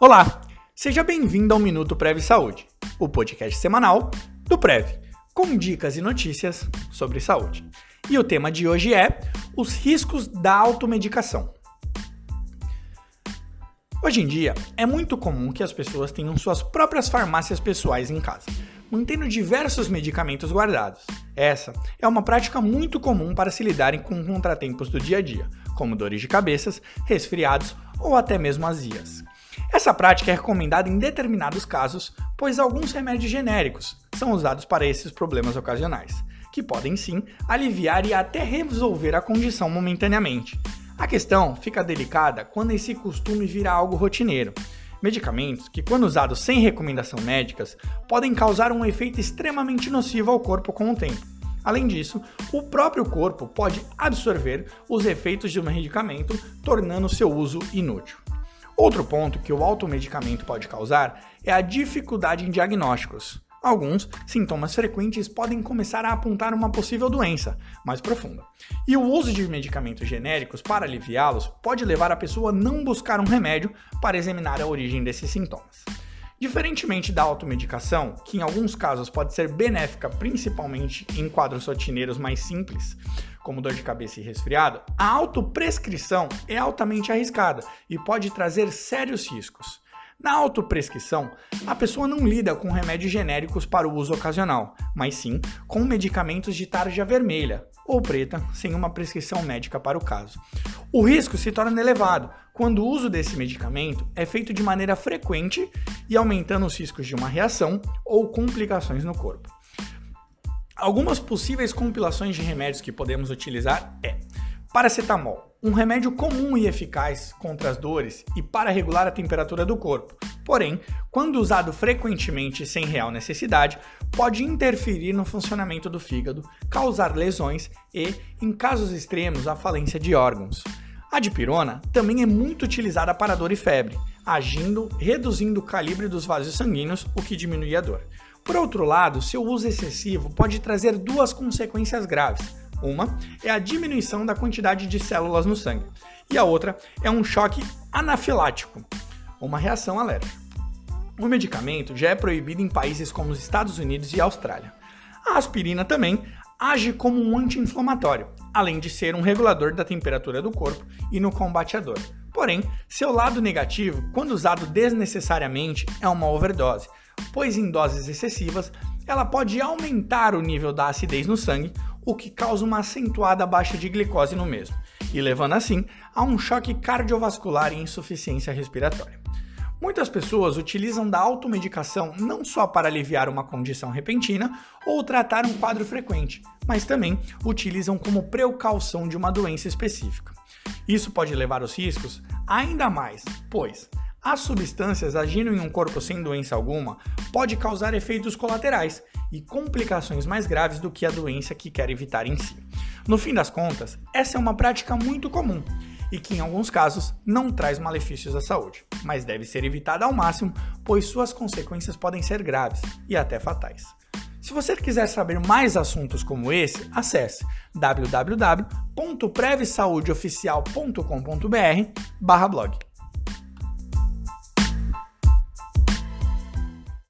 Olá, seja bem-vindo ao Minuto Prev Saúde, o podcast semanal do Prev, com dicas e notícias sobre saúde. E o tema de hoje é os riscos da automedicação. Hoje em dia, é muito comum que as pessoas tenham suas próprias farmácias pessoais em casa, mantendo diversos medicamentos guardados. Essa é uma prática muito comum para se lidarem com contratempos do dia a dia, como dores de cabeças, resfriados ou até mesmo azias. Essa prática é recomendada em determinados casos, pois alguns remédios genéricos são usados para esses problemas ocasionais, que podem sim aliviar e até resolver a condição momentaneamente. A questão fica delicada quando esse costume vira algo rotineiro. Medicamentos que, quando usados sem recomendação médicas, podem causar um efeito extremamente nocivo ao corpo com o tempo. Além disso, o próprio corpo pode absorver os efeitos de um medicamento, tornando seu uso inútil. Outro ponto que o automedicamento pode causar é a dificuldade em diagnósticos. Alguns sintomas frequentes podem começar a apontar uma possível doença mais profunda. E o uso de medicamentos genéricos para aliviá-los pode levar a pessoa a não buscar um remédio para examinar a origem desses sintomas. Diferentemente da automedicação, que em alguns casos pode ser benéfica principalmente em quadros rotineiros mais simples, como dor de cabeça e resfriado, a autoprescrição é altamente arriscada e pode trazer sérios riscos. Na autoprescrição, a pessoa não lida com remédios genéricos para o uso ocasional, mas sim com medicamentos de tarja vermelha ou preta, sem uma prescrição médica para o caso. O risco se torna elevado quando o uso desse medicamento é feito de maneira frequente e aumentando os riscos de uma reação ou complicações no corpo. Algumas possíveis compilações de remédios que podemos utilizar é paracetamol, um remédio comum e eficaz contra as dores e para regular a temperatura do corpo. Porém, quando usado frequentemente sem real necessidade, pode interferir no funcionamento do fígado, causar lesões e, em casos extremos, a falência de órgãos. A dipirona também é muito utilizada para dor e febre, agindo reduzindo o calibre dos vasos sanguíneos, o que diminui a dor. Por outro lado, seu uso excessivo pode trazer duas consequências graves. Uma é a diminuição da quantidade de células no sangue, e a outra é um choque anafilático, uma reação alérgica. O medicamento já é proibido em países como os Estados Unidos e Austrália. A aspirina também age como um anti-inflamatório, além de ser um regulador da temperatura do corpo e no combate à dor. Porém, seu lado negativo, quando usado desnecessariamente, é uma overdose, pois em doses excessivas ela pode aumentar o nível da acidez no sangue, o que causa uma acentuada baixa de glicose no mesmo, e levando assim a um choque cardiovascular e insuficiência respiratória. Muitas pessoas utilizam da automedicação não só para aliviar uma condição repentina ou tratar um quadro frequente, mas também utilizam como precaução de uma doença específica. Isso pode levar os riscos ainda mais, pois as substâncias agindo em um corpo sem doença alguma pode causar efeitos colaterais e complicações mais graves do que a doença que quer evitar em si. No fim das contas, essa é uma prática muito comum e que em alguns casos não traz malefícios à saúde, mas deve ser evitada ao máximo, pois suas consequências podem ser graves e até fatais. Se você quiser saber mais assuntos como esse, acesse www.prevsaudeoficial.com.br/blog.